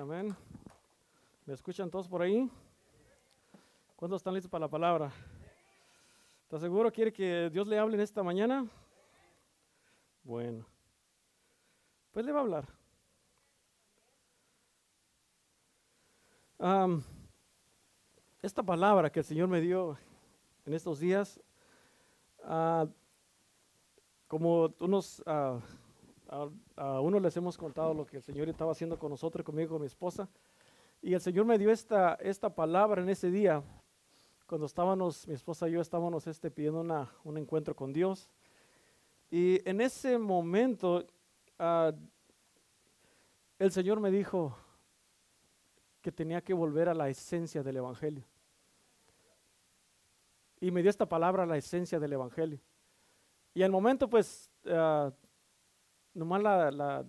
Amén. ¿Me escuchan todos por ahí? ¿Cuántos están listos para la palabra? ¿Está seguro? ¿Quiere que Dios le hable en esta mañana? Bueno, pues le va a hablar. Esta palabra que el Señor me dio en estos días, ah, como unos, ah, a, a unos les hemos contado lo que el Señor estaba haciendo con nosotros, conmigo, con mi esposa, y el Señor me dio esta, esta palabra en ese día, cuando estábamos, mi esposa y yo estábamos este, pidiendo una, un encuentro con Dios. Y en ese momento, ah, el Señor me dijo que tenía que volver a la esencia del Evangelio. Y me dio esta palabra, la esencia del Evangelio. Y al momento, pues, ah, nomás la, la-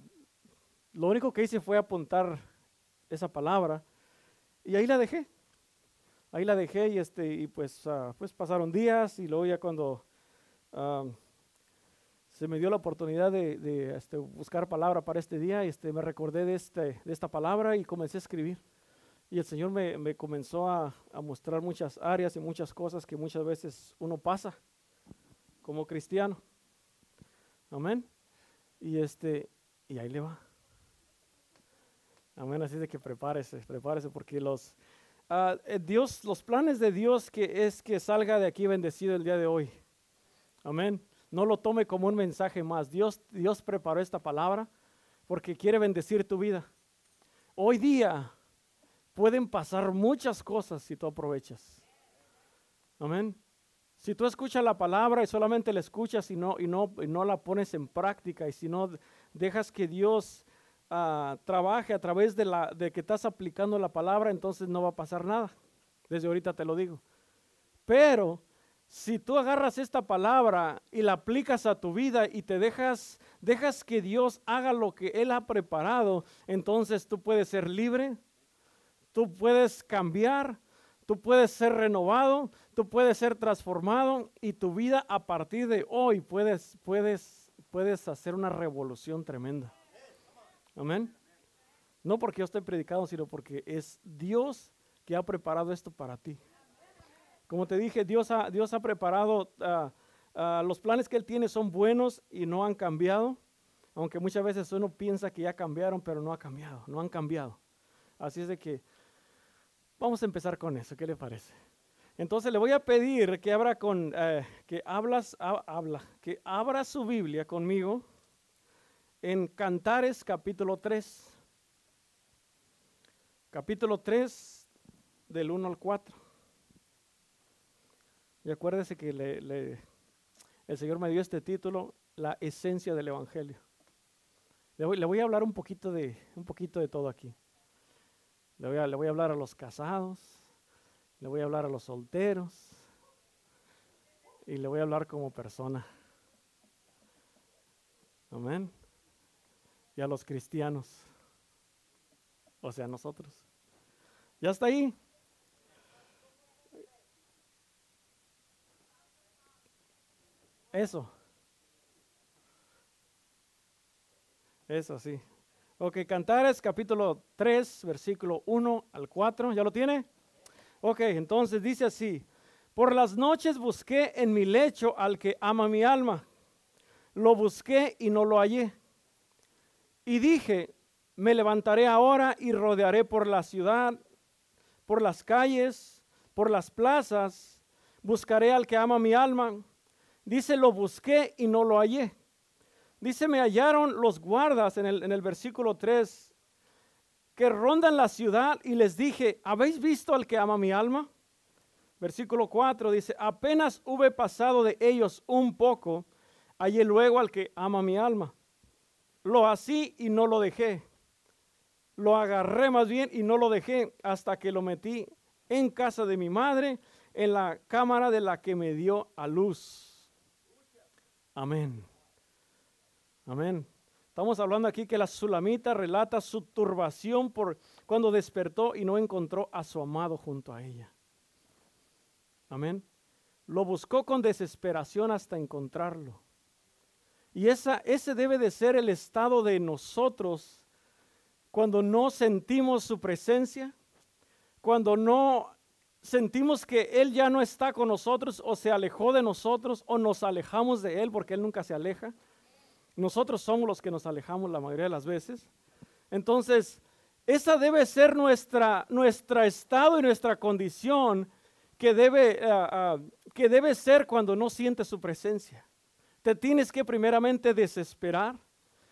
lo único que hice fue apuntar esa palabra y ahí la dejé. Ahí la dejé y, este, y pues, ah, pues pasaron días y luego ya cuando ah, se me dio la oportunidad de, de, este, buscar palabra para este día, este, me recordé de, este, de esta palabra y comencé a escribir. Y el Señor me, me comenzó a, a mostrar muchas áreas y muchas cosas que muchas veces uno pasa como cristiano. Amén. Y este, y ahí le va. Amén. Así de que prepárese, prepárese, porque los eh, Dios, los planes de Dios que es que salga de aquí bendecido el día de hoy. Amén. No lo tome como un mensaje más. Dios, Dios preparó esta palabra porque quiere bendecir tu vida. Hoy día pueden pasar muchas cosas si tú aprovechas. Amén. Si tú escuchas la palabra y solamente la escuchas y no, y no, y no la pones en práctica, y si no dejas que Dios ah, trabaje a través de, la, de que estás aplicando la palabra, entonces no va a pasar nada. Desde ahorita te lo digo. Pero si tú agarras esta palabra y la aplicas a tu vida y te dejas, dejas que Dios haga lo que Él ha preparado, entonces tú puedes ser libre, tú puedes cambiar, tú puedes ser renovado, tú puedes ser transformado y tu vida a partir de hoy puedes, puedes, puedes hacer una revolución tremenda. Amén. No porque yo estoy predicando, sino porque es Dios que ha preparado esto para ti. Como te dije, Dios ha, Dios ha preparado, ah, ah, los planes que Él tiene son buenos y no han cambiado, aunque muchas veces uno piensa que ya cambiaron, pero no ha cambiado, no han cambiado. Así es de que vamos a empezar con eso, ¿qué le parece? Entonces le voy a pedir que abra con, eh, que hablas, ha- habla, que abra su Biblia conmigo en Cantares capítulo 3. Capítulo 3 del 1 al 4. Y acuérdese que le- el Señor me dio este título, la esencia del Evangelio. Le voy, le voy a hablar un poquito de, un poquito de todo aquí. Le voy, a, le voy a hablar a los casados, le voy a hablar a los solteros y le voy a hablar como persona. Amén. Y a los cristianos, o sea, nosotros. ¿Ya está ahí? Eso. Eso sí. Ok, Cantares capítulo 3, versículo 1 al 4. ¿Ya lo tiene? Ok, entonces dice así. Por las noches busqué en mi lecho al que ama mi alma. Lo busqué y no lo hallé. Y dije, me levantaré ahora y rodearé por la ciudad, por las calles, por las plazas. Buscaré al que ama mi alma. Dice, lo busqué y no lo hallé. Dice, me hallaron los guardas en el, en el versículo 3 que rondan la ciudad y les dije, ¿habéis visto al que ama mi alma? Versículo 4 dice, apenas hube pasado de ellos un poco, hallé luego al que ama mi alma. Lo así y no lo dejé. Lo agarré más bien y no lo dejé hasta que lo metí en casa de mi madre, en la cámara de la que me dio a luz. Amén. Amén. Estamos hablando aquí que la sulamita relata su turbación por cuando despertó y no encontró a su amado junto a ella. Amén. Lo buscó con desesperación hasta encontrarlo. Y esa, ese debe de ser el estado de nosotros cuando no sentimos su presencia, cuando no sentimos que Él ya no está con nosotros o se alejó de nosotros o nos alejamos de Él porque Él nunca se aleja. Nosotros somos los que nos alejamos la mayoría de las veces. Entonces, esa debe ser nuestra, nuestra estado y nuestra condición que debe, eh, ah, que debe ser cuando no sientes su presencia. Te tienes que primeramente desesperar.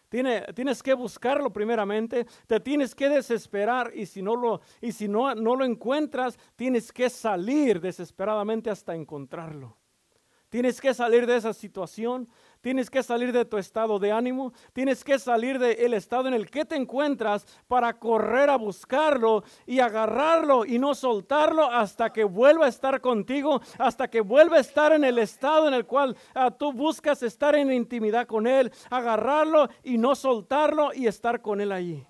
tienes que buscarlo primeramente, te tienes que desesperar y si, no lo, y si no, no lo encuentras, tienes que salir desesperadamente hasta encontrarlo. Tienes que salir de esa situación, tienes que salir de tu estado de ánimo, tienes que salir del estado en el que te encuentras para correr a buscarlo y agarrarlo y no soltarlo hasta que vuelva a estar contigo, hasta que vuelva a estar en el estado en el cual ah, tú buscas estar en intimidad con Él, agarrarlo y no soltarlo y estar con Él allí.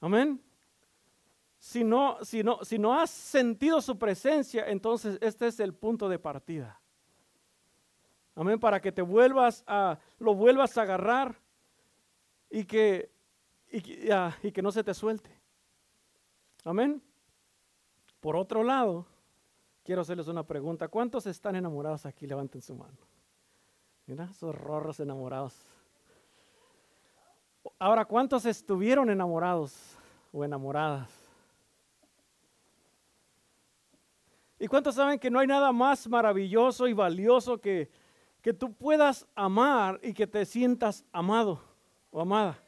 Amén si no, si no, si no has sentido su presencia, entonces este es el punto de partida. Amén, para que te vuelvas a, lo vuelvas a agarrar y que, y, ah, y que no se te suelte. Amén. Por otro lado, quiero hacerles una pregunta. ¿Cuántos están enamorados aquí? Levanten su mano. Mira, esos rorros enamorados. Ahora, ¿cuántos estuvieron enamorados o enamoradas? ¿Y cuántos saben que no hay nada más maravilloso y valioso que, que tú puedas amar y que te sientas amado o amada?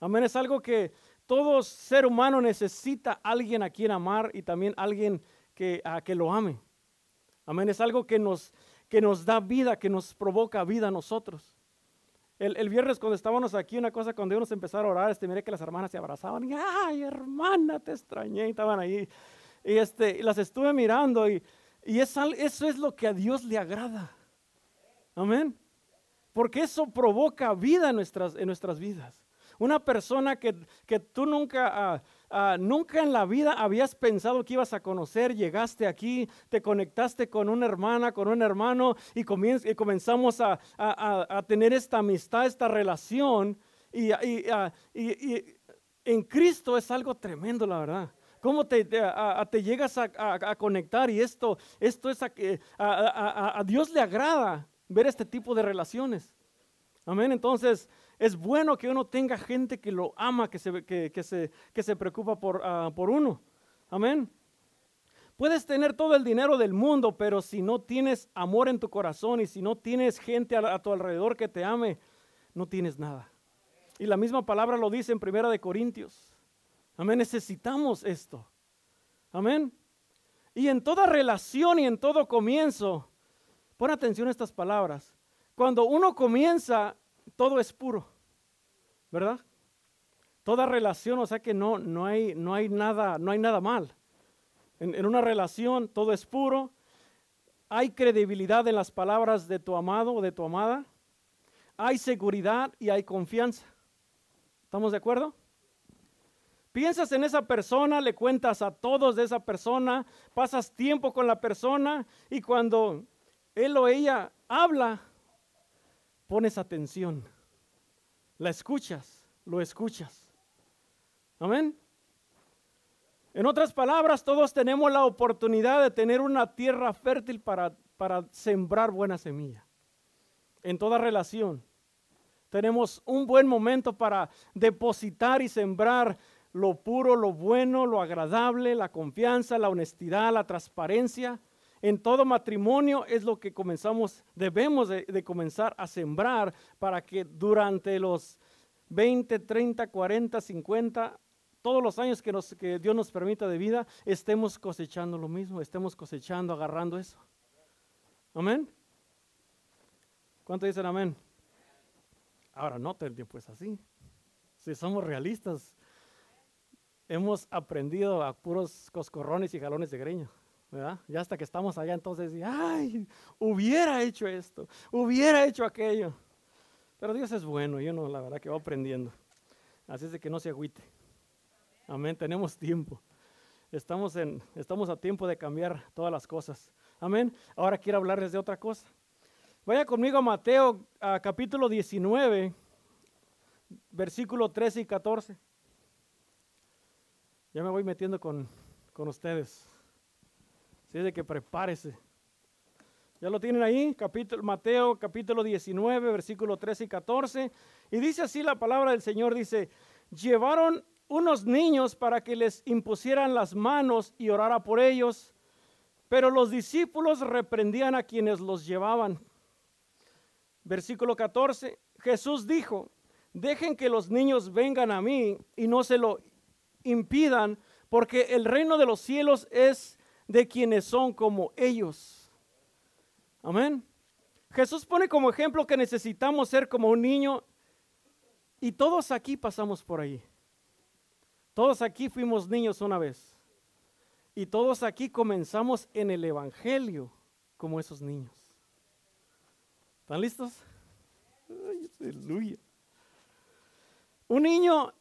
Amén, es algo que todo ser humano necesita alguien a quien amar y también alguien que, a que lo ame. Amén, es algo que nos, que nos da vida, que nos provoca vida a nosotros. El, el, viernes cuando estábamos aquí, una cosa, cuando íbamos a empezar a orar, este, miré que las hermanas se abrazaban y, ay, hermana, te extrañé, y estaban ahí y este, las estuve mirando y, y eso es lo que a Dios le agrada. Amén. Porque eso provoca vida en nuestras, en nuestras vidas. Una persona que, que tú nunca, ah, ah, nunca en la vida habías pensado que ibas a conocer, llegaste aquí, te conectaste con una hermana, con un hermano y, y comenzamos a, a, tener esta amistad, esta relación. Y, ah, y, y, en Cristo es algo tremendo, la verdad cómo te, te, llegas a, conectar y esto, esto es a, Dios le agrada ver este tipo de relaciones. Amén. Entonces es bueno que uno tenga gente que lo ama, que se, que, se, que se preocupa por, ah, por uno. Amén. Puedes tener todo el dinero del mundo, pero si no tienes amor en tu corazón y si no tienes gente a, tu alrededor que te ame, no tienes nada. Y la misma palabra lo dice en Primera de Corintios. Amén, necesitamos esto. Amén. Y en toda relación y en todo comienzo, pon atención a estas palabras. Cuando uno comienza, todo es puro, ¿verdad? Toda relación, o sea que no, no, hay, no, hay, nada, no hay nada mal. En, en una relación todo es puro, hay credibilidad en las palabras de tu amado o de tu amada, hay seguridad y hay confianza. ¿Estamos de acuerdo? Piensas en esa persona, le cuentas a todos de esa persona, pasas tiempo con la persona y cuando él o ella habla, pones atención, la escuchas, lo escuchas. Amén. En otras palabras, todos tenemos la oportunidad de tener una tierra fértil para, para sembrar buena semilla. En toda relación. Tenemos un buen momento para depositar y sembrar lo puro, lo bueno, lo agradable, la confianza, la honestidad, la transparencia. En todo matrimonio es lo que comenzamos, debemos de, comenzar a sembrar para que durante los 20, 30, 40, 50, todos los años que, que Dios nos permita de vida, estemos cosechando lo mismo, estemos cosechando, agarrando eso. Amén. ¿Cuánto dicen amén? Ahora no todo el tiempo es así. Si somos realistas, hemos aprendido a puros coscorrones y jalones de greño. Ya hasta que estamos allá, entonces, ay, hubiera hecho esto, hubiera hecho aquello. Pero Dios es bueno y uno, la verdad, que va aprendiendo. Así es de que no se agüite. Amén, tenemos tiempo. Estamos, en, estamos a tiempo de cambiar todas las cosas. Amén. Ahora quiero hablarles de otra cosa. Vaya conmigo a Mateo capítulo 19, versículo 13 y 14. Ya me voy metiendo con, con ustedes. Así de que prepárese. Ya lo tienen ahí, capítulo, Mateo capítulo 19, versículo 13 y 14. Y dice así la palabra del Señor, dice, llevaron unos niños para que les impusieran las manos y orara por ellos, pero los discípulos reprendían a quienes los llevaban. Versículo 14, Jesús dijo, dejen que los niños vengan a mí y no se lo impidan, porque el reino de los cielos es de quienes son como ellos. Amén. Jesús pone como ejemplo que necesitamos ser como un niño y todos aquí pasamos por ahí. Todos aquí fuimos niños una vez. Y todos aquí comenzamos en el Evangelio como esos niños. ¿Están listos? aleluya. Un niño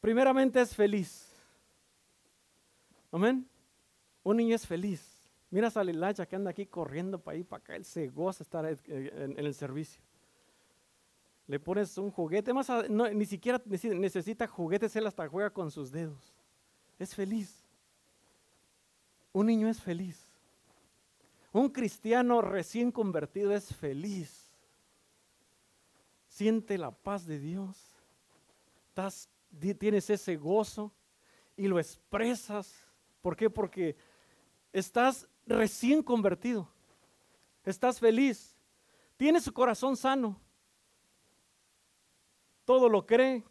primeramente es feliz. Amén. Un niño es feliz. Mira a Salilacha que anda aquí corriendo para ahí, para acá. Él se goza estar en, el servicio. Le pones un juguete, más ni siquiera necesita juguetes, él hasta juega con sus dedos. Es feliz. Un niño es feliz. Un cristiano recién convertido es feliz. Siente la paz de Dios. tienes ese gozo y lo expresas. ¿Por qué? Porque estás recién convertido. Estás feliz. Tienes su corazón sano. Todo lo cree.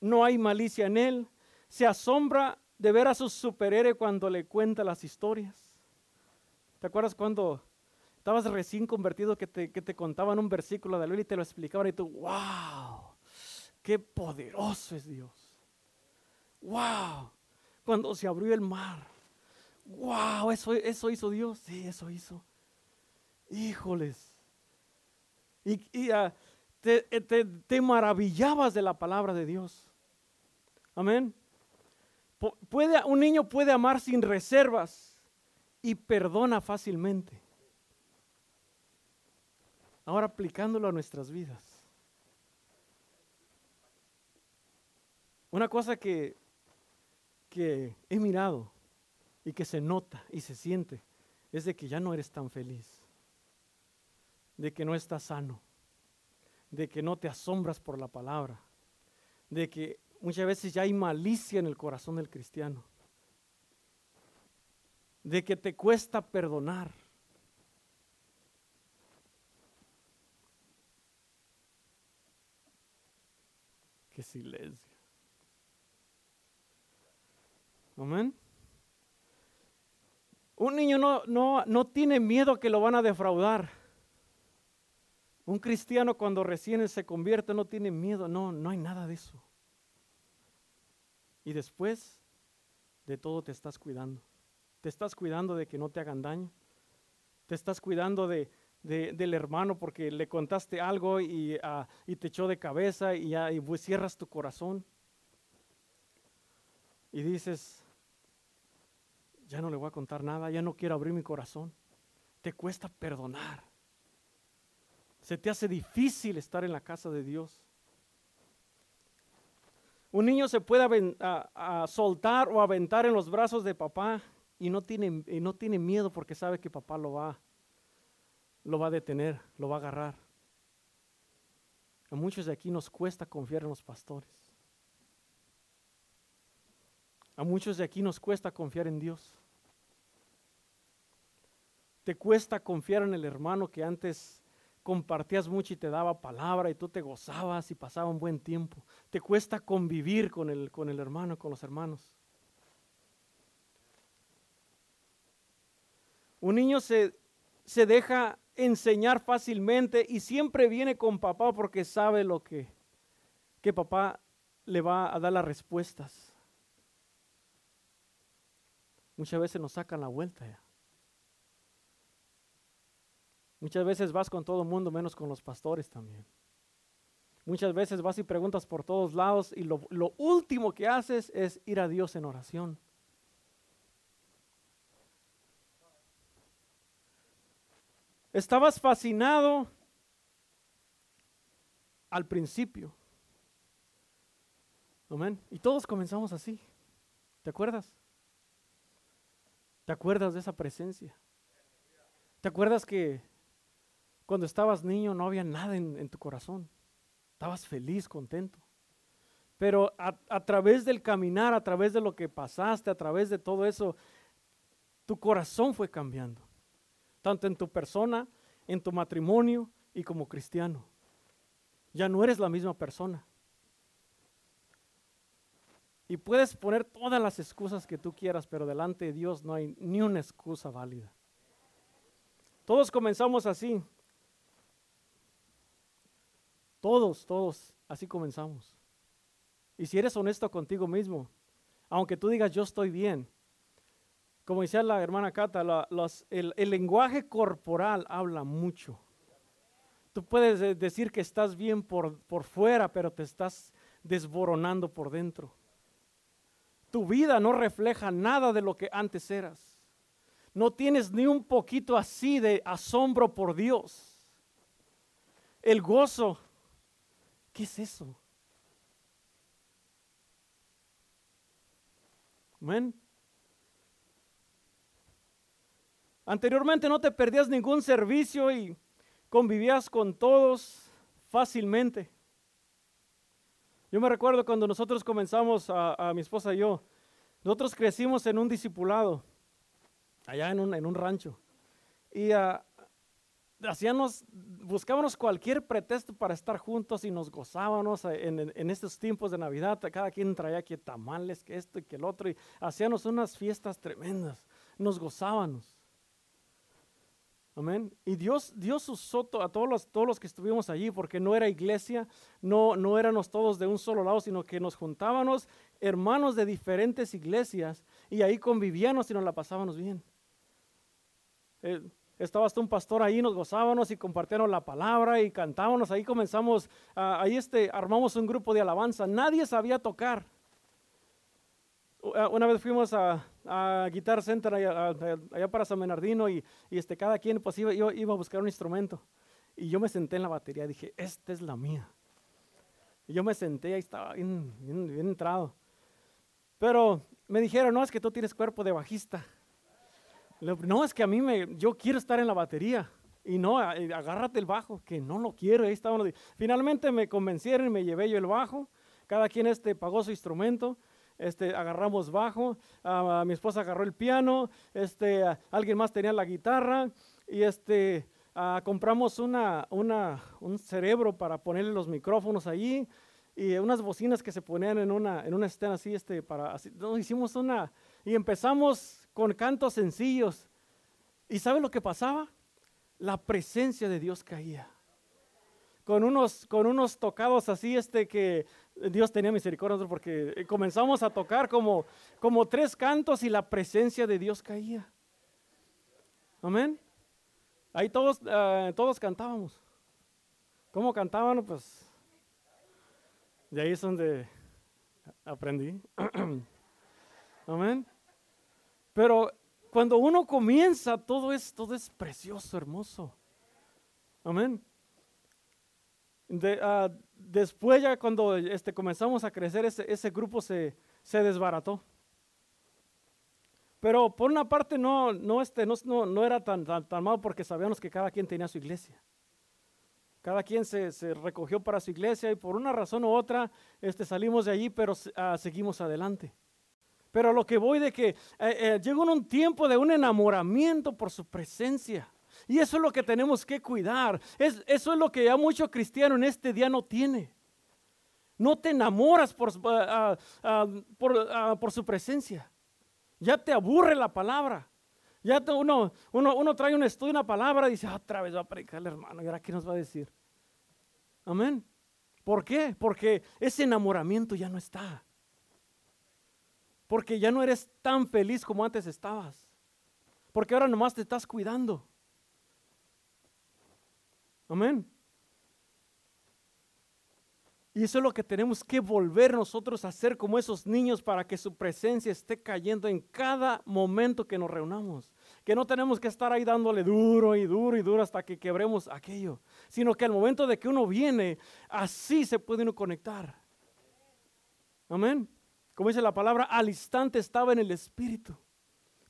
No hay malicia en él. Se asombra de ver a su superhéroe cuando le cuenta las historias. ¿Te acuerdas cuando estabas recién convertido que te, que te contaban un versículo de la Biblia y te lo explicaban y tú, wow, qué poderoso es Dios. Wow, cuando se abrió el mar wow, eso, eso hizo Dios. Sí, eso hizo. Híjoles. Y, ah, te, te, maravillabas de la palabra de Dios. Amén. Puede, un niño puede amar sin reservas y perdona fácilmente. Ahora aplicándolo a nuestras vidas. Una cosa que, que he mirado y que se nota y se siente es de que ya no eres tan feliz, de que no estás sano, de que no te asombras por la palabra, de que muchas veces ya hay malicia en el corazón del cristiano, de que te cuesta perdonar. Qué silencio. Amén. Un niño no, no, no tiene miedo que lo van a defraudar. Un cristiano cuando recién se convierte no tiene miedo, no, no hay nada de eso. Y después de todo te estás cuidando. Te estás cuidando de que no te hagan daño. Te estás cuidando de, del hermano porque le contaste algo y, ah, y te echó de cabeza y, ya, y cierras tu corazón. Y dices, ya no le voy a contar nada, ya no quiero abrir mi corazón. Te cuesta perdonar. Se te hace difícil estar en la casa de Dios. Un niño se puede soltar o aventar en los brazos de papá y no, tiene, y no tiene miedo porque sabe que papá lo va, lo va a detener, lo va a agarrar. A muchos de aquí nos cuesta confiar en los pastores. A muchos de aquí nos cuesta confiar en Dios. Te cuesta confiar en el hermano que antes compartías mucho y te daba palabra y tú te gozabas y pasaba un buen tiempo. Te cuesta convivir con el, con el hermano, con los hermanos. Un niño se, se deja enseñar fácilmente y siempre viene con papá porque sabe lo que, que papá le va a dar las respuestas. Muchas veces nos sacan la vuelta ya. Muchas veces vas con todo el mundo menos con los pastores también. Muchas veces vas y preguntas por todos lados y lo, último que haces es ir a Dios en oración. Estabas fascinado al principio, Amén. Y todos comenzamos así. ¿Te acuerdas? ¿Te acuerdas de esa presencia? ¿Te acuerdas que cuando estabas niño no había nada en, tu corazón? Estabas feliz, contento. Pero a, través del caminar, a través de lo que pasaste, a través de todo eso, tu corazón fue cambiando. Tanto en tu persona, en tu matrimonio y como cristiano. Ya no eres la misma persona. Y puedes poner todas las excusas que tú quieras, pero delante de Dios no hay ni una excusa válida. Todos comenzamos así. Todos, todos, así comenzamos. Y si eres honesto contigo mismo, aunque tú digas yo estoy bien, como decía la hermana Cata, el, el lenguaje corporal habla mucho. Tú puedes decir que estás bien por, por fuera, pero te estás desboronando por dentro. Tu vida no refleja nada de lo que antes eras. No tienes ni un poquito así de asombro por Dios. El gozo, ¿qué es eso? Amén. Anteriormente no te perdías ningún servicio y convivías con todos fácilmente. Yo me recuerdo cuando nosotros comenzamos, a, mi esposa y yo, nosotros crecimos en un discipulado, allá en un, en un rancho. Y uh, hacíamos, buscábamos cualquier pretexto para estar juntos y nos gozábamos en, en, estos tiempos de Navidad. Cada quien traía que tamales, que esto y que el otro. Y hacíamos unas fiestas tremendas. Nos gozábamos. Y Dios, Dios usó a todos los, que estuvimos allí, porque no era iglesia, no, no éramos todos de un solo lado, sino que nos juntábamos hermanos de diferentes iglesias y ahí convivíamos y nos la pasábamos bien. Eh, estaba hasta un pastor ahí, nos gozábamos y compartíamos la palabra y cantábamos. Ahí comenzamos, ahí este, armamos un grupo de alabanza. Nadie sabía tocar. Una vez fuimos a, a Guitar Center allá, para San Bernardino y, y, este, cada quien pues iba, iba a buscar un instrumento. Y yo me senté en la batería y dije, esta es la mía. Y yo me senté y estaba bien, bien, entrado. Pero me dijeron, no, es que tú tienes cuerpo de bajista. No, es que a mí me, yo quiero estar en la batería. Y no, agárrate el bajo, que no lo quiero. Ahí Finalmente me convencieron y me llevé yo el bajo. Cada quien este pagó su instrumento este, agarramos bajo, mi esposa agarró el piano, este, alguien más tenía la guitarra y este, compramos una, una, un cerebro para ponerle los micrófonos allí y unas bocinas que se ponían en una, en una así, este, para, así, hicimos una, y empezamos con cantos sencillos. ¿Y sabe lo que pasaba? La presencia de Dios caía. Con unos, con unos tocados así, este, que Dios tenía misericordia porque eh, comenzamos a tocar como, como tres cantos y la presencia de Dios caía. Amén. Ahí todos, eh, todos cantábamos. ¿Cómo cantaban? Pues de ahí es donde aprendí. Amén. Pero cuando uno comienza, todo es, todo es precioso, hermoso. Amén. De, uh, después ya cuando este, comenzamos a crecer, ese, grupo se, desbarató. Pero por una parte no, no, este, no, no, era tan, tan, malo porque sabíamos que cada quien tenía su iglesia. Cada quien se, recogió para su iglesia y por una razón u otra este, salimos de allí, pero uh, seguimos adelante. Pero lo que voy de que eh, eh, llegó un tiempo de un enamoramiento por su presencia. Y eso es lo que tenemos que cuidar. Es, eso es lo que ya mucho cristiano en este día no tiene. No te enamoras por, ah, ah, ah, por, su presencia. Ya te aburre la palabra. Ya uno, uno, uno, trae un estudio, una palabra y dice, otra vez va a predicar el hermano. ¿Y ahora qué nos va a decir? Amén. ¿Por qué? Porque ese enamoramiento ya no está. Porque ya no eres tan feliz como antes estabas. Porque ahora nomás te estás cuidando. Amén. Y eso es lo que tenemos que volver nosotros a hacer como esos niños para que su presencia esté cayendo en cada momento que nos reunamos. Que no tenemos que estar ahí dándole duro y duro y duro hasta que quebremos aquello, sino que al momento de que uno viene, así se puede uno conectar. Amén. Como dice la palabra, al instante estaba en el Espíritu.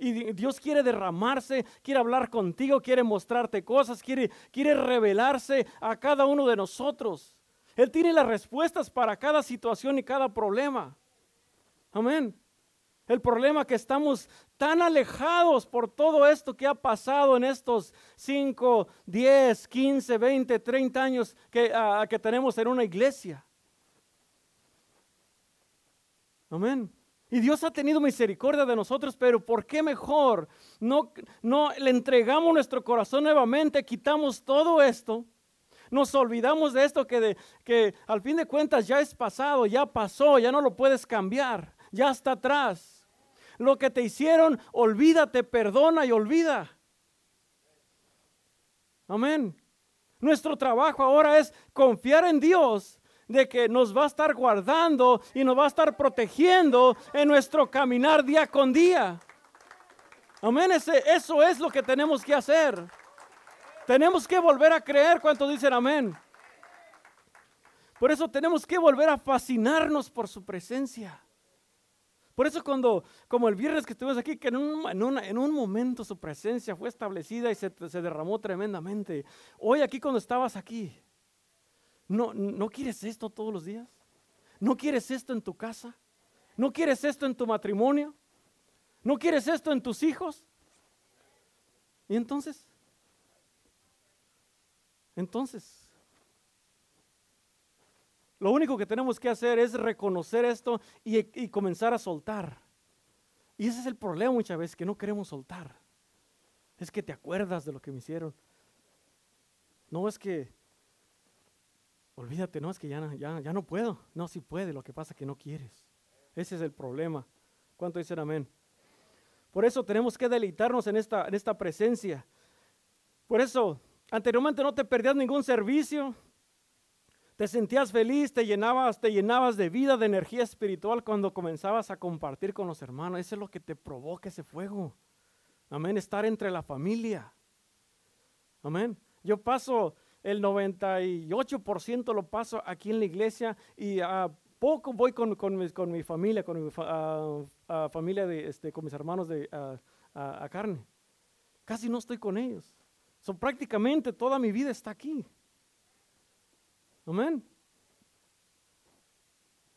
Y Dios quiere derramarse, quiere hablar contigo, quiere mostrarte cosas, quiere, quiere revelarse a cada uno de nosotros. Él tiene las respuestas para cada situación y cada problema. Amén. El problema que estamos tan alejados por todo esto que ha pasado en estos 5, 10, 15, 20, 30 años que, que tenemos en una iglesia. Amén. Y Dios ha tenido misericordia de nosotros, pero ¿por qué mejor no, no le entregamos nuestro corazón nuevamente, quitamos todo esto, nos olvidamos de esto que, de, que al fin de cuentas ya es pasado, ya pasó, ya no lo puedes cambiar, ya está atrás. Lo que te hicieron, olvídate, perdona y olvida. Amén. Nuestro trabajo ahora es confiar en Dios de que nos va a estar guardando y nos va a estar protegiendo en nuestro caminar día con día. Amén, eso es lo que tenemos que hacer. Tenemos que volver a creer cuando dicen amén. Por eso tenemos que volver a fascinarnos por su presencia. Por eso cuando, como el viernes que estuvimos aquí, que en un, en un momento su presencia fue establecida y se, se derramó tremendamente. Hoy aquí cuando estabas aquí, ¿No, ¿No quieres esto todos los días? ¿No quieres esto en tu casa? ¿No quieres esto en tu matrimonio? ¿No quieres esto en tus hijos? ¿Y entonces? Entonces, lo único que tenemos que hacer es reconocer esto y, y, comenzar a soltar. Y ese es el problema muchas veces, que no queremos soltar. Es que te acuerdas de lo que me hicieron. No es que Olvídate, no, es que ya, ya, ya no puedo. No, sí puede, lo que pasa es que no quieres. Ese es el problema. ¿Cuánto dicen amén? Por eso tenemos que deleitarnos en esta, en esta presencia. Por eso, anteriormente no te perdías ningún servicio. Te sentías feliz, te llenabas, te llenabas de vida, de energía espiritual cuando comenzabas a compartir con los hermanos. Eso es lo que te provoca ese fuego. Amén, estar entre la familia. Amén. Yo paso el 98% lo paso aquí en la iglesia y a poco voy con, con, mi, familia, con mi familia, de, este, con mis hermanos de a, carne. Casi no estoy con ellos. Prácticamente toda mi vida está aquí. Amén.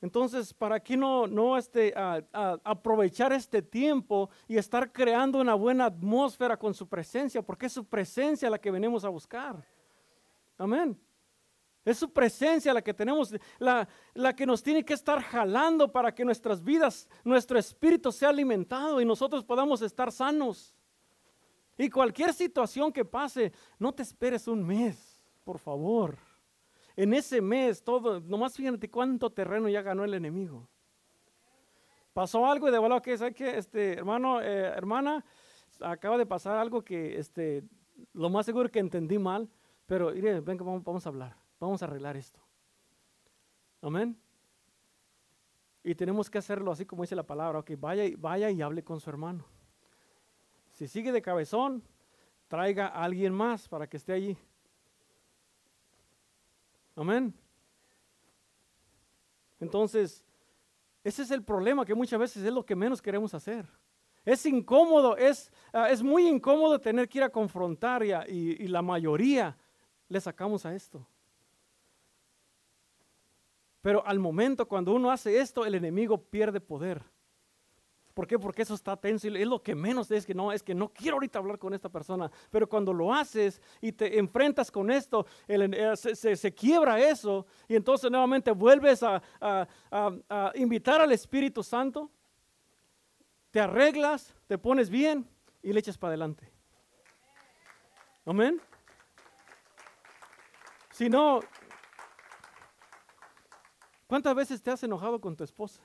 Entonces, ¿para qué no, no este, aprovechar este tiempo y estar creando una buena atmósfera con su presencia? Porque es su presencia la que venimos a buscar. Amén. Es su presencia la que tenemos, la, la, que nos tiene que estar jalando para que nuestras vidas, nuestro espíritu sea alimentado y nosotros podamos estar sanos. Y cualquier situación que pase, no te esperes un mes, por favor. En ese mes, todo, nomás fíjate cuánto terreno ya ganó el enemigo. Pasó algo y de valor que, ¿sabes que Este, hermano, eh, hermana, acaba de pasar algo que, este, lo más seguro que entendí mal. Pero, mire, venga, vamos, a hablar, vamos a arreglar esto. Amén. Y tenemos que hacerlo así como dice la palabra, que vaya, vaya y hable con su hermano. Si sigue de cabezón, traiga a alguien más para que esté allí. Amén. Entonces, ese es el problema que muchas veces es lo que menos queremos hacer. Es incómodo, es, ah, es muy incómodo tener que ir a confrontar y, y la mayoría le sacamos a esto. Pero al momento cuando uno hace esto, el enemigo pierde poder. ¿Por qué? Porque eso está tenso y es lo que menos es que no, es que no quiero ahorita hablar con esta persona. Pero cuando lo haces y te enfrentas con esto, eh, se, quiebra eso y entonces nuevamente vuelves a, a invitar al Espíritu Santo, te arreglas, te pones bien y le echas para adelante. Amén. Si no, ¿cuántas veces te has enojado con tu esposa?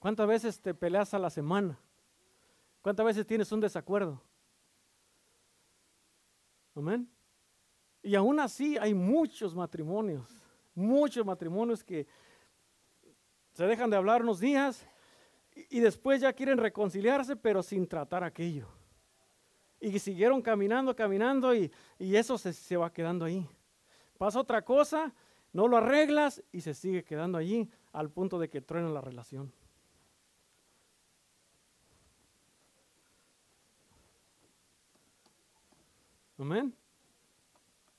¿Cuántas veces te peleas a la semana? ¿Cuántas veces tienes un desacuerdo? Amén. Y aún así hay muchos matrimonios, muchos matrimonios que se dejan de hablar unos días y, después ya quieren reconciliarse, pero sin tratar aquello y siguieron caminando, caminando y, eso se, va quedando ahí. Pasa otra cosa, no lo arreglas y se sigue quedando allí al punto de que truena la relación. Amén.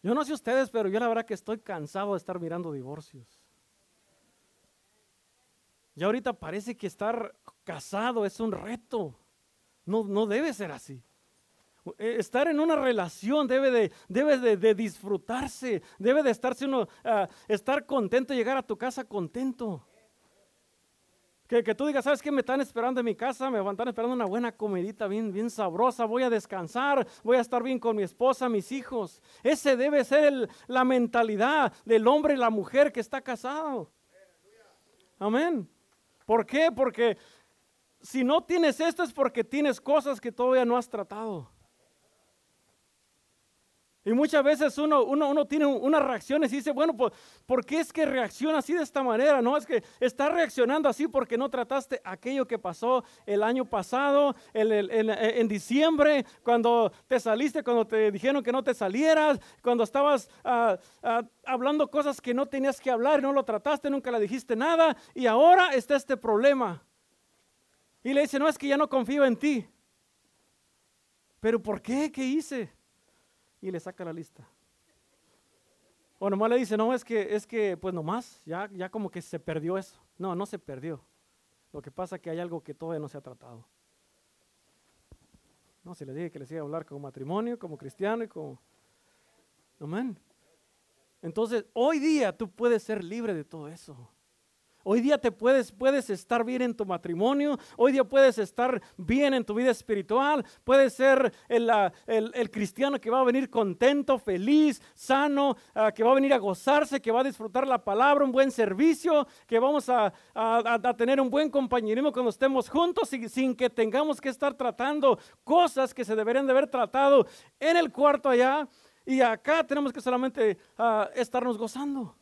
Yo no sé ustedes, pero yo la verdad que estoy cansado de estar mirando divorcios. Ya ahorita parece que estar casado es un reto. No, no debe ser así. Eh, estar en una relación debe de, debe de, disfrutarse, debe de estarse uno, ah, estar contento, llegar a tu casa contento. Que, que, tú digas, ¿sabes qué? Me están esperando en mi casa, me están esperando una buena comidita bien, bien sabrosa, voy a descansar, voy a estar bien con mi esposa, mis hijos. Ese debe ser la mentalidad del hombre y la mujer que está casado. Amén. ¿Por qué? Porque si no tienes esto es porque tienes cosas que todavía no has tratado. Y muchas veces uno, uno, uno, tiene unas reacciones y dice, bueno, pues, ¿por qué es que reacciona así de esta manera? No, es que está reaccionando así porque no trataste aquello que pasó el año pasado, en, diciembre, cuando te saliste, cuando te dijeron que no te salieras, cuando estabas ah, ah, hablando cosas que no tenías que hablar, no lo trataste, nunca le dijiste nada, y ahora está este problema. Y le dice, no, es que ya no confío en ti. ¿Pero por qué? ¿Qué hice? Y le saca la lista. O nomás le dice, no, es que, es que, pues nomás, ya, ya como que se perdió eso. No, no se perdió. Lo que pasa es que hay algo que todavía no se ha tratado. No, si le dije que le siga a hablar como matrimonio, como cristiano y como... Amén. Entonces, hoy día tú puedes ser libre de todo eso. Hoy día te puedes, puedes estar bien en tu matrimonio, hoy día puedes estar bien en tu vida espiritual, puedes ser el, el, cristiano que va a venir contento, feliz, sano, ah, que va a venir a gozarse, que va a disfrutar la palabra, un buen servicio, que vamos a, tener un buen compañerismo cuando estemos juntos y, sin que tengamos que estar tratando cosas que se deberían de haber tratado en el cuarto allá y acá tenemos que solamente ah, estarnos gozando.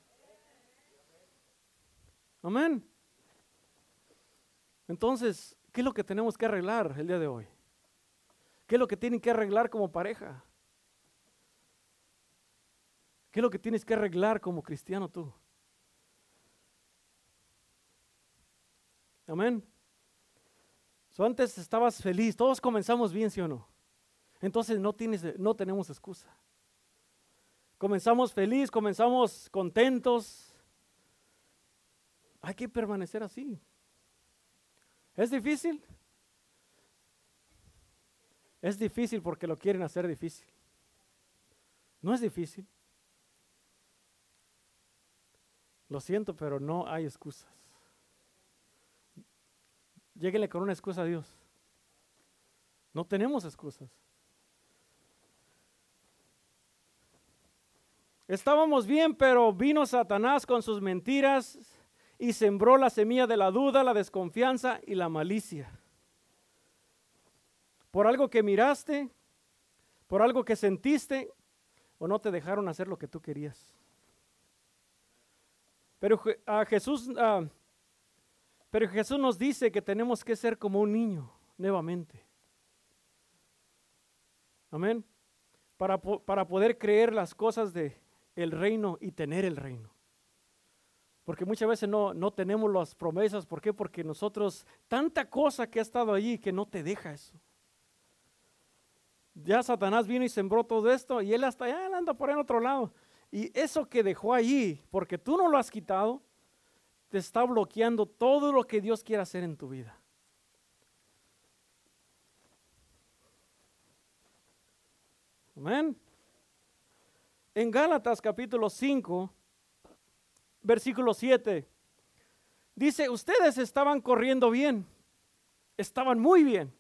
Amén. Entonces, ¿qué es lo que tenemos que arreglar el día de hoy? ¿Qué es lo que tienen que arreglar como pareja? ¿Qué es lo que tienes que arreglar como cristiano tú? Amén. So, antes estabas feliz, todos comenzamos bien, ¿sí o no? Entonces no, tienes, no tenemos excusa. Comenzamos feliz, comenzamos contentos, hay que permanecer así. ¿Es difícil? Es difícil porque lo quieren hacer difícil. No es difícil. Lo siento, pero no hay excusas. Lléguenle con una excusa a Dios. No tenemos excusas. Estábamos bien, pero vino Satanás con sus mentiras y sembró la semilla de la duda, la desconfianza y la malicia. Por algo que miraste, por algo que sentiste, o no te dejaron hacer lo que tú querías. Pero Jesús, pero Jesús nos dice que tenemos que ser como un niño nuevamente. Amén. Para, para poder creer las cosas de el reino y tener el reino. Porque muchas veces no, no tenemos las promesas. ¿Por qué? Porque nosotros, tanta cosa que ha estado allí que no te deja eso. Ya Satanás vino y sembró todo esto y él hasta allá anda por en otro lado. Y eso que dejó allí, porque tú no lo has quitado, te está bloqueando todo lo que Dios quiere hacer en tu vida. Amén. En Gálatas capítulo 5 versículo 7. Dice, ustedes estaban corriendo bien, estaban muy bien.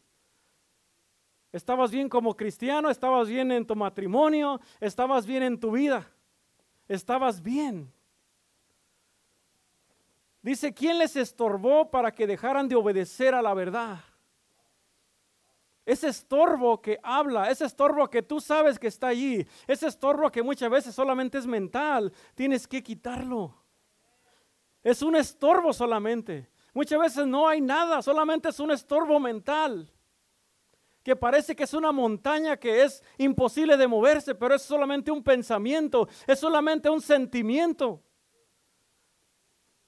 Estabas bien como cristiano, estabas bien en tu matrimonio, estabas bien en tu vida, estabas bien. Dice, ¿quién les estorbó para que dejaran de obedecer a la verdad? Ese estorbo que habla, ese estorbo que tú sabes que está allí, ese estorbo que muchas veces solamente es mental, tienes que quitarlo. Es un estorbo solamente. Muchas veces no hay nada, solamente es un estorbo mental. Que parece que es una montaña que es imposible de moverse, pero es solamente un pensamiento, es solamente un sentimiento.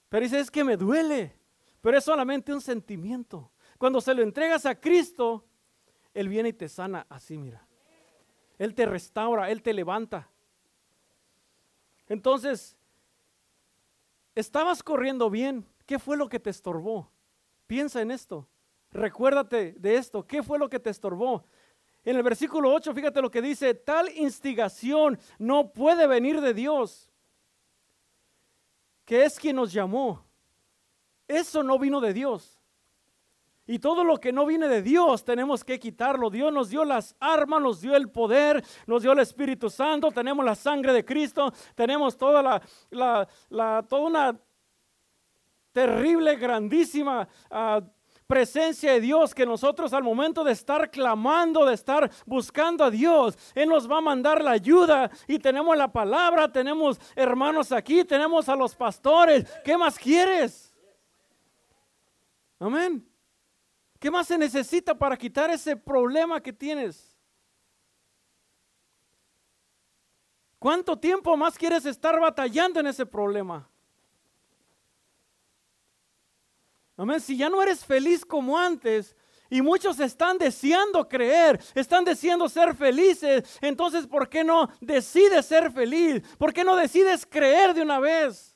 Pero dice, es que me duele, pero es solamente un sentimiento. Cuando se lo entregas a Cristo, Él viene y te sana así, mira. Él te restaura, Él te levanta. Entonces, estabas corriendo bien. ¿Qué fue lo que te estorbó? Piensa en esto. Recuérdate de esto. ¿Qué fue lo que te estorbó? En el versículo 8, fíjate lo que dice, tal instigación no puede venir de Dios, que es quien nos llamó. Eso no vino de Dios. Y todo lo que no viene de Dios tenemos que quitarlo. Dios nos dio las armas, nos dio el poder, nos dio el Espíritu Santo, tenemos la sangre de Cristo, tenemos toda la, la, toda una terrible, grandísima uh, presencia de Dios que nosotros al momento de estar clamando, de estar buscando a Dios, Él nos va a mandar la ayuda y tenemos la palabra, tenemos hermanos aquí, tenemos a los pastores. ¿Qué más quieres? Amén. ¿Qué más se necesita para quitar ese problema que tienes? ¿Cuánto tiempo más quieres estar batallando en ese problema? Amén. Si ya no eres feliz como antes y muchos están deseando creer, están deseando ser felices, entonces ¿por qué no decides ser feliz? ¿Por qué no decides creer de una vez?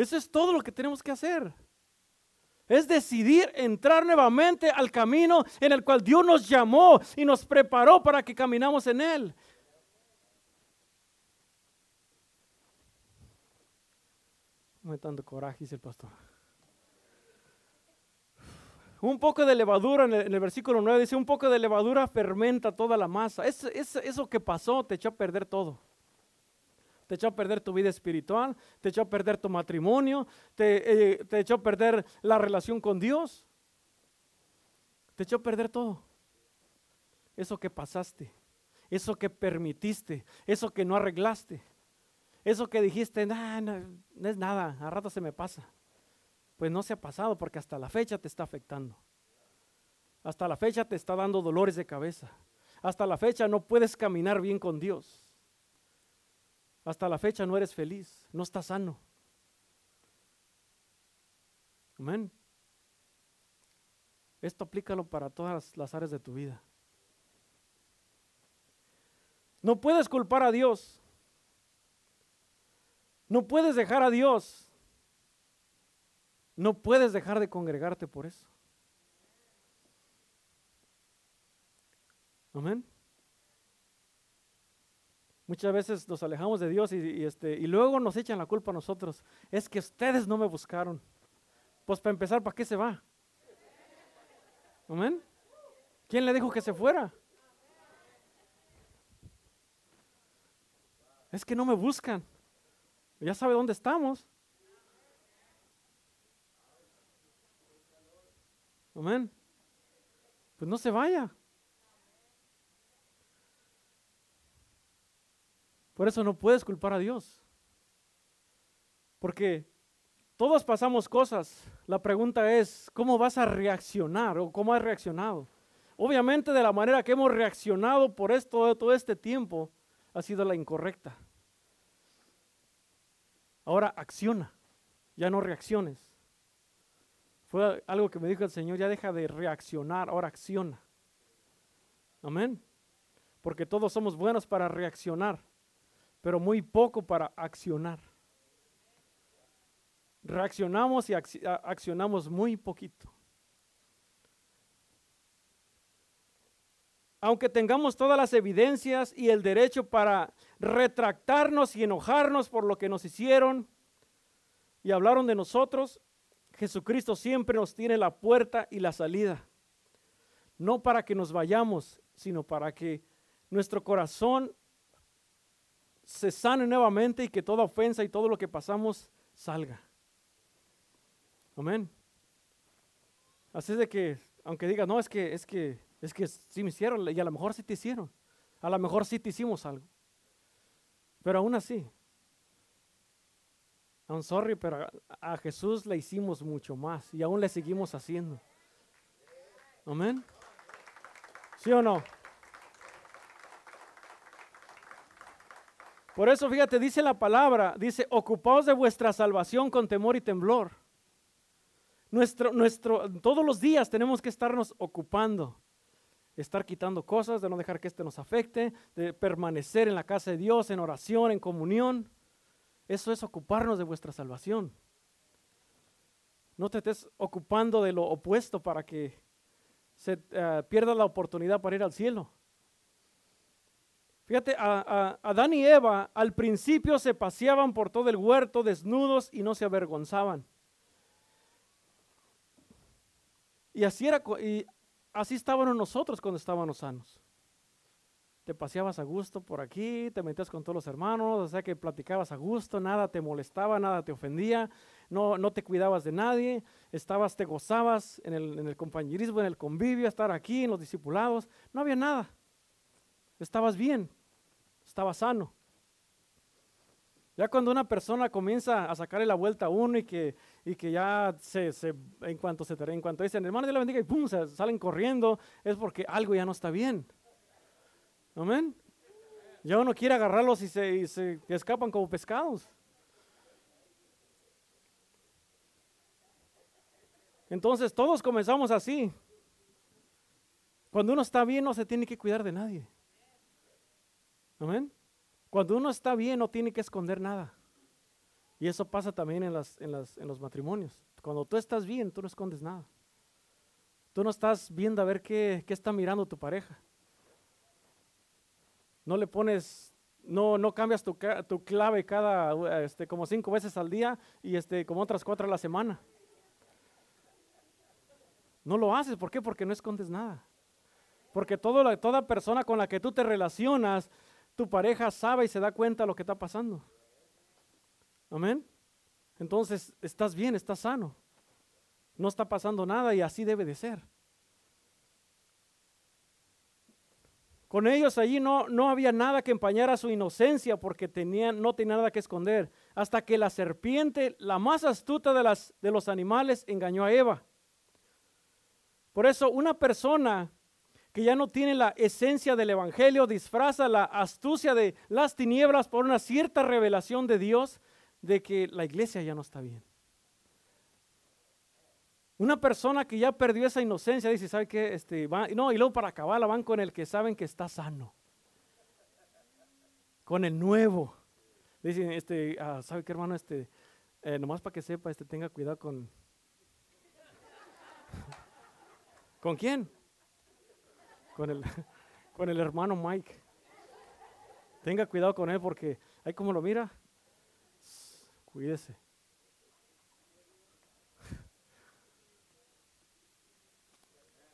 Eso es todo lo que tenemos que hacer. Es decidir entrar nuevamente al camino en el cual Dios nos llamó y nos preparó para que caminamos en él. Tanto coraje, dice el pastor. Un poco de levadura, en el, versículo 9 dice, un poco de levadura fermenta toda la masa. Es, eso que pasó te echó a perder todo. Te echó a perder tu vida espiritual, te echó a perder tu matrimonio, te, eh, te echó a perder la relación con Dios. Te echó a perder todo. Eso que pasaste, eso que permitiste, eso que no arreglaste. Eso que dijiste, no es nada, a rato se me pasa. Pues no se ha pasado porque hasta la fecha te está afectando. Hasta la fecha te está dando dolores de cabeza. Hasta la fecha no puedes caminar bien con Dios. Hasta la fecha no eres feliz, no estás sano. Amén. Esto aplícalo para todas las áreas de tu vida. No puedes culpar a Dios. No puedes dejar a Dios. No puedes dejar de congregarte por eso. Amén. Muchas veces nos alejamos de Dios y, este, y luego nos echan la culpa a nosotros. Es que ustedes no me buscaron. Pues para empezar, ¿para qué se va? Amén. ¿Quién le dijo que se fuera? Es que no me buscan. Ya sabe dónde estamos. Amén. Pues no se vaya. Por eso no puedes culpar a Dios. Porque todos pasamos cosas. La pregunta es, ¿cómo vas a reaccionar o cómo has reaccionado? Obviamente de la manera que hemos reaccionado por esto todo este tiempo ha sido la incorrecta. Ahora acciona, ya no reacciones. Fue algo que me dijo el Señor, ya deja de reaccionar, ahora acciona. Amén. Porque todos somos buenos para reaccionar, pero muy poco para accionar. Reaccionamos y accionamos muy poquito. aunque tengamos todas las evidencias y el derecho para retractarnos y enojarnos por lo que nos hicieron y hablaron de nosotros, Jesucristo siempre nos tiene la puerta y la salida. No para que nos vayamos, sino para que nuestro corazón se sane nuevamente y que toda ofensa y todo lo que pasamos salga. Amén. Así es de que, aunque digas, no, es que, es que es que sí me hicieron y a lo mejor sí te hicieron. A lo mejor sí te hicimos algo. Pero aún así, I'm sorry, pero a, Jesús le hicimos mucho más y aún le seguimos haciendo. Amén. ¿Sí o no? Por eso, fíjate, dice la palabra, dice, ocupaos de vuestra salvación con temor y temblor. Nuestro, nuestro, todos los días tenemos que estarnos ocupando, estar quitando cosas, de no dejar que este nos afecte, de permanecer en la casa de Dios, en oración, en comunión. Eso es ocuparnos de vuestra salvación. No te estés ocupando de lo opuesto para que se eh, pierda la oportunidad para ir al cielo. Fíjate, a, Adán y Eva al principio se paseaban por todo el huerto desnudos y no se avergonzaban. Y así, era, y así estábamos nosotros cuando estábamos sanos. Te paseabas a gusto por aquí, te metías con todos los hermanos, o sea que platicabas a gusto, nada te molestaba, nada te ofendía, no, no te cuidabas de nadie, estabas, te gozabas en el, en el compañerismo, en el convivio, estar aquí, en los discipulados, no había nada. Estabas bien estaba sano. Ya cuando una persona comienza a sacarle la vuelta a uno y que, y que ya se, en cuanto se en cuanto dicen, hermano de la bendiga y pum, se salen corriendo, es porque algo ya no está bien. Amén. Ya uno quiere agarrarlos y se, y se escapan como pescados. Entonces todos comenzamos así. Cuando uno está bien no se tiene que cuidar de nadie. Amén. Cuando uno está bien no tiene que esconder nada. Y eso pasa también en, las, en, las, en los matrimonios. Cuando tú estás bien, tú no escondes nada. Tú no estás viendo a ver qué, qué está mirando tu pareja. No le pones, no, no cambias tu, tu clave cada, este, como cinco veces al día y este, como otras cuatro a la semana. No lo haces, ¿por qué? Porque no escondes nada. Porque todo, toda persona con la que tú te relacionas tu pareja sabe y se da cuenta de lo que está pasando. Amén. Entonces, estás bien, estás sano. No está pasando nada y así debe de ser. Con ellos allí no, no había nada que empañara su inocencia porque tenían, no tenía nada que esconder. Hasta que la serpiente, la más astuta de, las, de los animales, engañó a Eva. Por eso una persona que ya no tiene la esencia del Evangelio, disfraza la astucia de las tinieblas por una cierta revelación de Dios de que la iglesia ya no está bien. Una persona que ya perdió esa inocencia dice, ¿sabe qué? Este, va, no, y luego para acabar la van con el que saben que está sano. Con el nuevo. Dicen, este, ah, ¿sabe qué hermano? Este, eh, nomás para que sepa, este, tenga cuidado con... ¿Con quién? Con el, con el hermano Mike. Tenga cuidado con él porque ahí como lo mira, cuídese.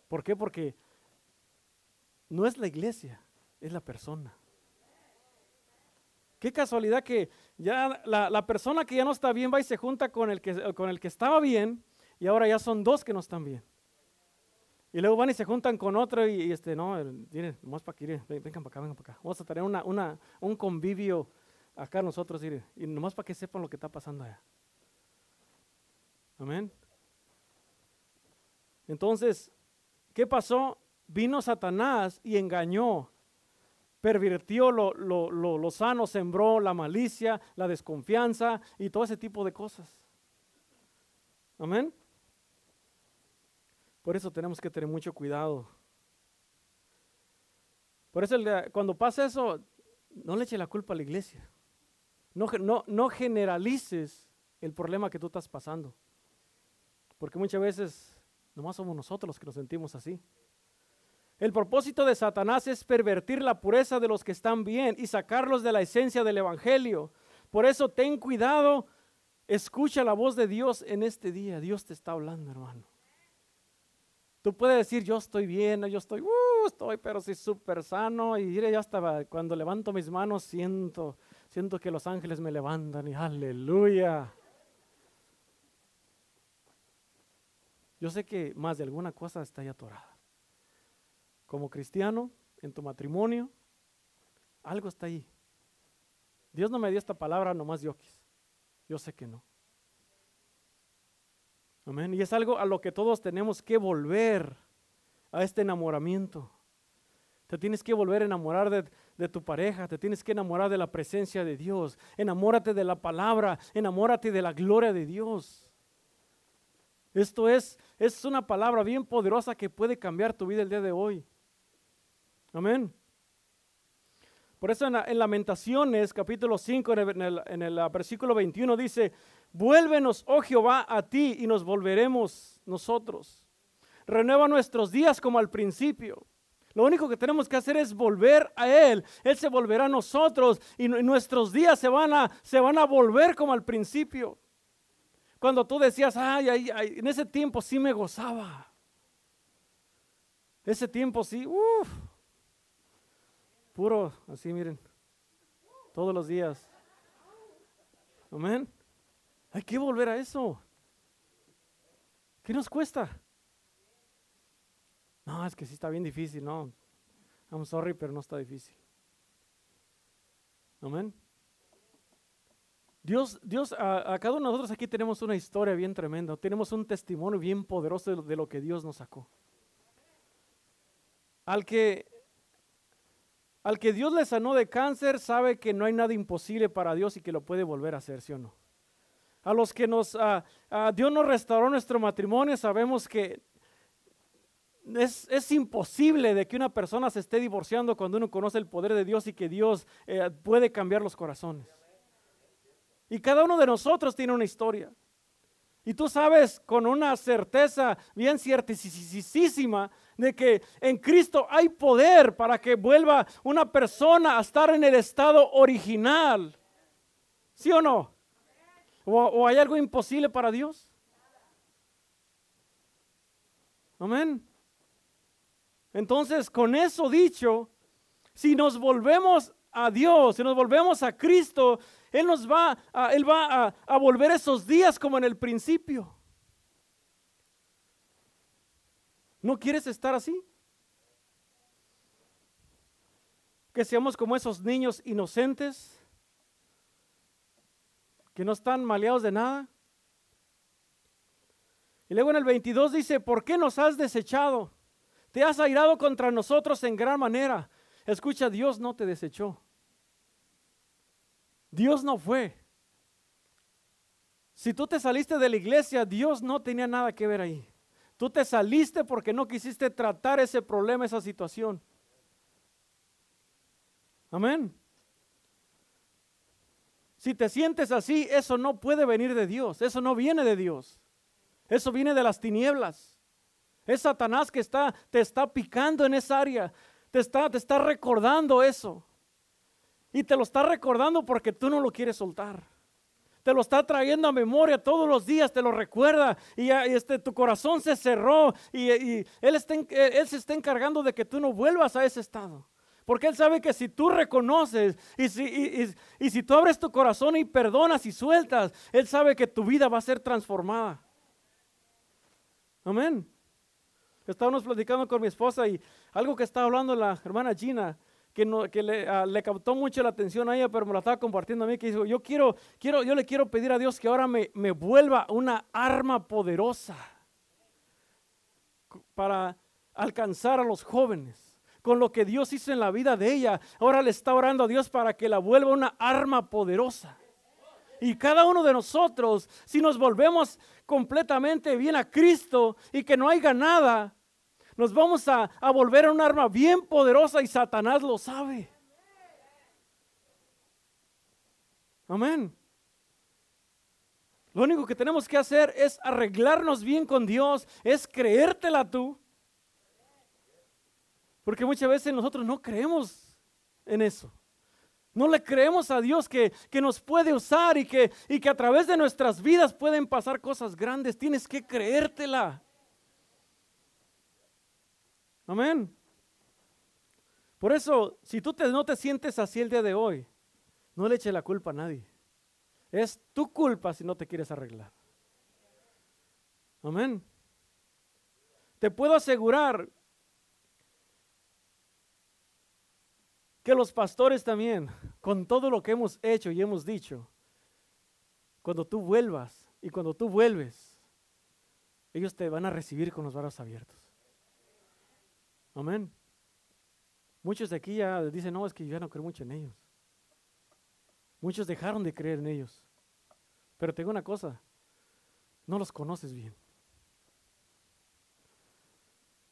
¿Por qué? Porque no es la iglesia, es la persona. Qué casualidad que ya la, la, persona que ya no está bien va y se junta con el, que, con el que estaba bien y ahora ya son dos que no están bien. Y luego van y se juntan con otro y, este, no, miren, más para que vengan para acá, vengan para acá. Vamos a tener una, una, un convivio acá nosotros, y nomás para que sepan lo que está pasando allá. Amén. Entonces, ¿qué pasó? Vino Satanás y engañó, pervirtió lo, lo, lo, lo sano, sembró la malicia, la desconfianza y todo ese tipo de cosas. Amén. Por eso tenemos que tener mucho cuidado. Por eso cuando pasa eso, no le eche la culpa a la iglesia. No, no, no generalices el problema que tú estás pasando. Porque muchas veces nomás somos nosotros los que nos sentimos así. El propósito de Satanás es pervertir la pureza de los que están bien y sacarlos de la esencia del Evangelio. Por eso ten cuidado, escucha la voz de Dios en este día. Dios te está hablando, hermano. Tú puedes decir, yo estoy bien, yo estoy, uh, estoy, pero sí súper sano. Y mire, ya estaba, cuando levanto mis manos, siento, siento que los ángeles me levantan y aleluya. Yo sé que más de alguna cosa está ya atorada. Como cristiano, en tu matrimonio, algo está ahí. Dios no me dio esta palabra nomás yoquis. Yo sé que no. Amén. Y es algo a lo que todos tenemos que volver, a este enamoramiento. Te tienes que volver a enamorar de, de, tu pareja, te tienes que enamorar de la presencia de Dios. Enamórate de la palabra, enamórate de la gloria de Dios. Esto es, es una palabra bien poderosa que puede cambiar tu vida el día de hoy. Amén. Por eso en, Lamentaciones, capítulo 5, en el, ah, versículo 21 dice, vuélvenos, oh Jehová, a ti y nos volveremos nosotros. Renueva nuestros días como al principio. Lo único que tenemos que hacer es volver a Él. Él se volverá a nosotros y, nuestros días se van, a, se van a volver como al principio. Cuando tú decías, ay, ay, ay, en ese tiempo sí me gozaba. Ese tiempo sí, uff. Puro, así miren. Todos los días. Amén. Hay que volver a eso. ¿Qué nos cuesta? No, es que sí está bien difícil, no. I'm sorry, pero no está difícil. Amén. Dios, Dios, a, cada uno de nosotros aquí tenemos una historia bien tremenda, tenemos un testimonio bien poderoso de, de lo que Dios nos sacó. Al que, al que Dios le sanó de cáncer, sabe que no hay nada imposible para Dios y que lo puede volver a hacer, ¿sí o no? A los que Dios nos restauró nuestro matrimonio, sabemos que es, imposible de que una persona se esté divorciando cuando uno conoce el poder de Dios y que Dios eh, puede cambiar los corazones. Y cada uno de nosotros tiene una historia. Y tú sabes con una certeza bien ciertísima de que en Cristo hay poder para que vuelva una persona a estar en el estado original. ¿Sí o no? o hay algo imposible para Dios? Amén. Entonces, con eso dicho, si nos volvemos a Dios, si nos volvemos a Cristo, Él nos va, a, Él va a, volver esos días como en el principio. ¿No quieres estar así? Que seamos como esos niños inocentes, que no están maleados de nada. Y luego en el 22 dice, ¿por qué nos has desechado? Te has airado contra nosotros en gran manera. Escucha, Dios no te desechó. Dios no fue. Si tú te saliste de la iglesia, Dios no tenía nada que ver ahí. Tú te saliste porque no quisiste tratar ese problema, esa situación. Amén. Si te sientes así, eso no puede venir de Dios. Eso no viene de Dios. Eso viene de las tinieblas. Es Satanás que está, te está picando en esa área. Te está, te está recordando eso. Y te lo está recordando porque tú no lo quieres soltar. Te lo está trayendo a memoria todos los días, te lo recuerda. Y, este, tu corazón se cerró. Y, él, él se está encargando de que tú no vuelvas a ese estado. Porque Él sabe que si tú reconoces y si, y si, tú abres tu corazón y perdonas y sueltas, Él sabe que tu vida va a ser transformada. Amén. Estábamos platicando con mi esposa y algo que estaba hablando la hermana Gina, que, no, que le, uh, le, captó mucho la atención a ella, pero me la estaba compartiendo a mí, que dijo, yo quiero, quiero, yo le quiero pedir a Dios que ahora me, me vuelva una arma poderosa para alcanzar a los jóvenes con lo que Dios hizo en la vida de ella. Ahora le está orando a Dios para que la vuelva una arma poderosa. Y cada uno de nosotros, si nos volvemos completamente bien a Cristo y que no haya nada, nos vamos a, volver a un arma bien poderosa y Satanás lo sabe. Amén. Lo único que tenemos que hacer es arreglarnos bien con Dios, es creértela tú. Porque muchas veces nosotros no creemos en eso. No le creemos a Dios que, que nos puede usar y que, y que a través de nuestras vidas pueden pasar cosas grandes. Tienes que creértela. Amén. Por eso, si tú no te sientes así el día de hoy, no le eche la culpa a nadie. Es tu culpa si no te quieres arreglar. Amén. Te puedo asegurar que los pastores también, con todo lo que hemos hecho y hemos dicho, cuando tú vuelvas y cuando tú vuelves, ellos te van a recibir con los brazos abiertos. Amén. Muchos de aquí ya dicen, no, es que yo ya no creo mucho en ellos. Muchos dejaron de creer en ellos. Pero tengo una cosa, no los conoces bien.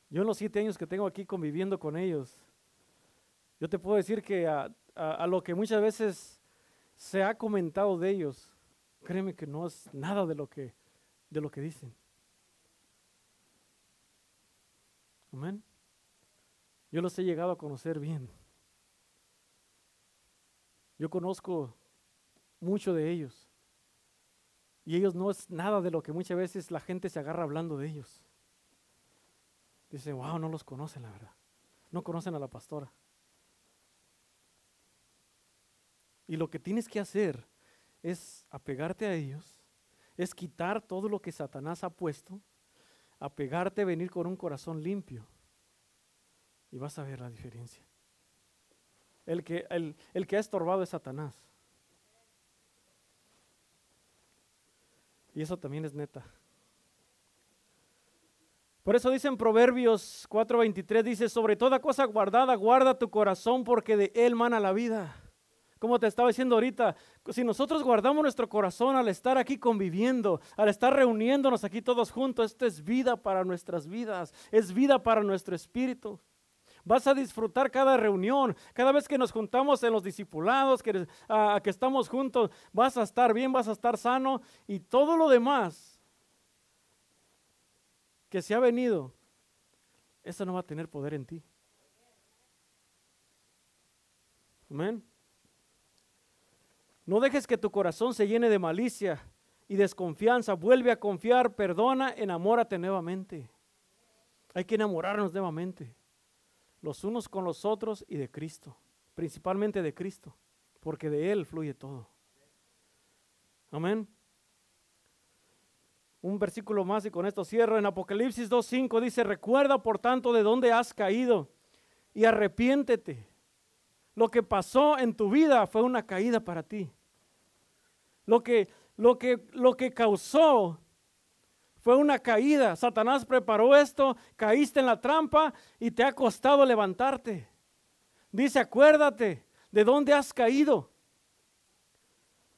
Yo en los siete años que tengo aquí conviviendo con ellos, yo te puedo decir que a, lo que muchas veces se ha comentado de ellos, créeme que no es nada de lo que, de lo que dicen. Amén. Yo los he llegado a conocer bien. Yo conozco mucho de ellos. Y ellos no es nada de lo que muchas veces la gente se agarra hablando de ellos. Dice, wow, no los conocen, la verdad. No conocen a la pastora. Y lo que tienes que hacer es apegarte a ellos, es quitar todo lo que Satanás ha puesto, apegarte, venir con un corazón limpio. Y vas a ver la diferencia. El que, el, el que ha estorbado es Satanás. Y eso también es neta. Por eso dice en Proverbios 4:23, dice, sobre toda cosa guardada, guarda tu corazón porque de él mana la vida. Como te estaba diciendo ahorita, si nosotros guardamos nuestro corazón al estar aquí conviviendo, al estar reuniéndonos aquí todos juntos, esto es vida para nuestras vidas, es vida para nuestro espíritu. Vas a disfrutar cada reunión, cada vez que nos juntamos en los discipulados, que, que estamos juntos, vas a estar bien, vas a estar sano y todo lo demás que se ha venido, eso no va a tener poder en ti. Amén. No dejes que tu corazón se llene de malicia y desconfianza. Vuelve a confiar, perdona, enamórate nuevamente. Hay que enamorarnos nuevamente los unos con los otros y de Cristo, principalmente de Cristo, porque de Él fluye todo. Amén. Un versículo más y con esto cierro. En Apocalipsis 2.5 dice, recuerda por tanto de dónde has caído y arrepiéntete. Lo que pasó en tu vida fue una caída para ti. Lo que, lo que, lo que causó fue una caída. Satanás preparó esto, caíste en la trampa y te ha costado levantarte. Dice, acuérdate de dónde has caído.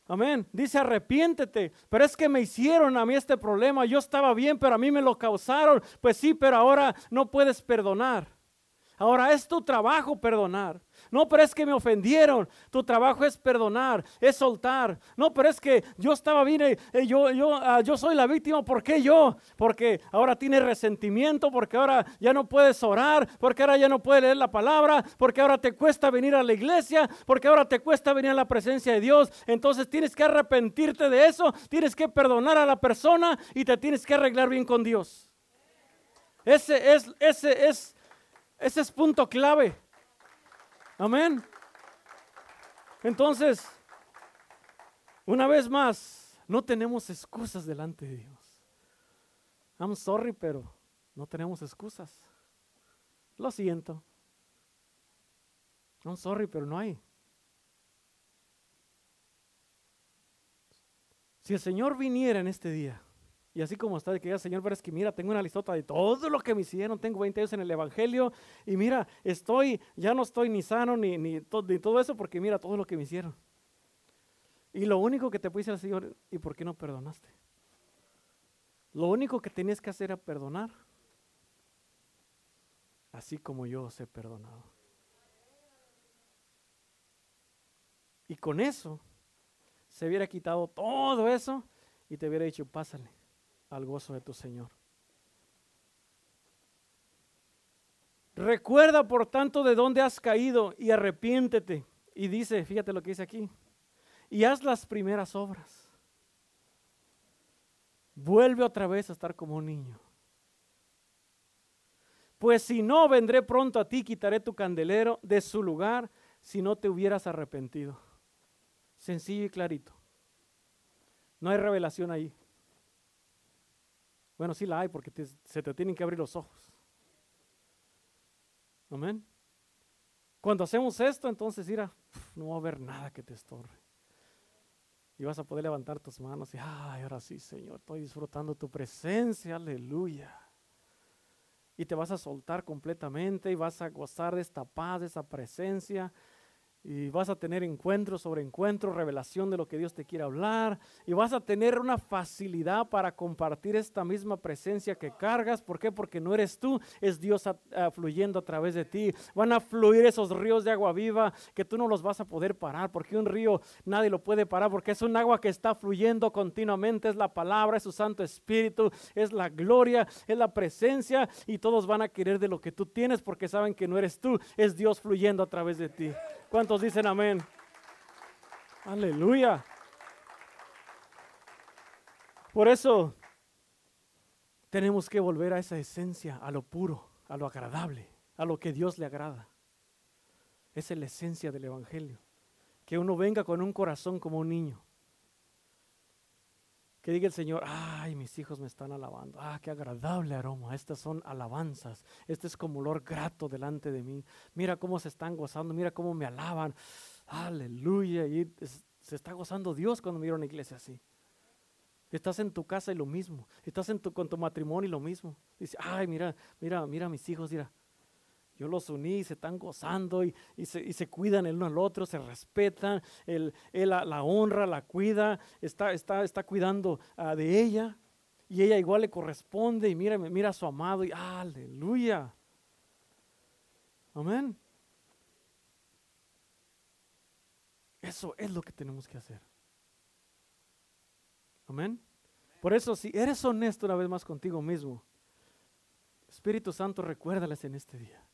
Amén. Dice, arrepiéntete. Pero es que me hicieron a mí este problema. Yo estaba bien, pero a mí me lo causaron. Pues sí, pero ahora no puedes perdonar. Ahora es tu trabajo perdonar. No, pero es que me ofendieron. Tu trabajo es perdonar, es soltar. No, pero es que yo estaba bien, eh, yo, yo, ah, yo soy la víctima. ¿Por qué yo? Porque ahora tienes resentimiento, porque ahora ya no puedes orar, porque ahora ya no puedes leer la palabra, porque ahora te cuesta venir a la iglesia, porque ahora te cuesta venir a la presencia de Dios. Entonces tienes que arrepentirte de eso, tienes que perdonar a la persona y te tienes que arreglar bien con Dios. Ese es, ese es, ese es punto clave. Amén. Entonces, una vez más, no tenemos excusas delante de Dios. I'm sorry, pero no tenemos excusas. Lo siento. I'm sorry, pero no hay. Si el Señor viniera en este día y así como está, de que ya, Señor, pero es que mira, tengo una listota de todo lo que me hicieron, tengo 20 años en el Evangelio, y mira, estoy, ya no estoy ni sano ni, ni, todo eso, porque mira todo lo que me hicieron. Y lo único que te puede decir el Señor, ¿y por qué no perdonaste? Lo único que tenías que hacer era perdonar, así como yo os he perdonado. Y con eso se hubiera quitado todo eso y te hubiera dicho, pásale al gozo de tu Señor. Recuerda por tanto de dónde has caído y arrepiéntete. Y dice, fíjate lo que dice aquí, y haz las primeras obras. Vuelve otra vez a estar como un niño. Pues si no, vendré pronto a ti, quitaré tu candelero de su lugar si no te hubieras arrepentido. Sencillo y clarito. No hay revelación ahí. Bueno, sí la hay porque se te tienen que abrir los ojos. Amén. Cuando hacemos esto, entonces, mira, no va a haber nada que te estorbe. Y vas a poder levantar tus manos y, ay, ahora sí, Señor, estoy disfrutando tu presencia, aleluya. y te vas a soltar completamente y vas a gozar de esta paz, de esa presencia y vas a tener encuentros sobre encuentros, revelación de lo que Dios te quiere hablar y vas a tener una facilidad para compartir esta misma presencia que cargas. ¿Por qué? Porque no eres tú, es Dios fluyendo a través de ti. Van a fluir esos ríos de agua viva que tú no los vas a poder parar, porque un río nadie lo puede parar, porque es un agua que está fluyendo continuamente, es la palabra, es su Santo Espíritu, es la gloria, es la presencia y todos van a querer de lo que tú tienes porque saben que no eres tú, es Dios fluyendo a través de ti. ¿Cuántos dicen amén? Aleluya. Por eso tenemos que volver a esa esencia, a lo puro, a lo agradable, a lo que Dios le agrada. Es la esencia del Evangelio. Que uno venga con un corazón como un niño. Que diga el Señor, ay, mis hijos me están alabando. Ah, qué agradable aroma. Estas son alabanzas. Este es como olor grato delante de mí. Mira cómo se están gozando. Mira cómo me alaban. Aleluya. Y se está gozando Dios cuando mira una iglesia así. Estás en tu casa y lo mismo. Estás en tu, con tu matrimonio y lo mismo. Dice, ay, mira, mira, mira mis hijos, mira. Yo los uní, se están gozando y, se, cuidan el uno al otro, se respetan, él, la, honra, la cuida, está, cuidando ah, de ella y ella igual le corresponde y mira, mira a su amado y aleluya. Amén. Eso es lo que tenemos que hacer. Amén. Por eso, si eres honesto una vez más contigo mismo, Espíritu Santo, recuérdales en este día.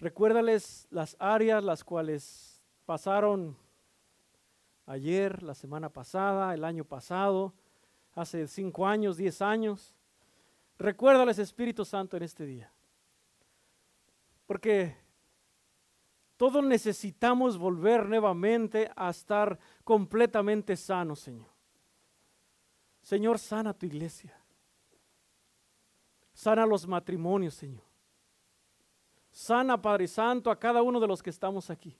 Recuérdales las áreas las cuales pasaron ayer, la semana pasada, el año pasado, hace cinco años, diez años. Recuérdales Espíritu Santo en este día. Porque todos necesitamos volver nuevamente a estar completamente sanos, Señor. Señor, sana tu iglesia. Sana los matrimonios, Señor. Sana, Padre Santo, a cada uno de los que estamos aquí.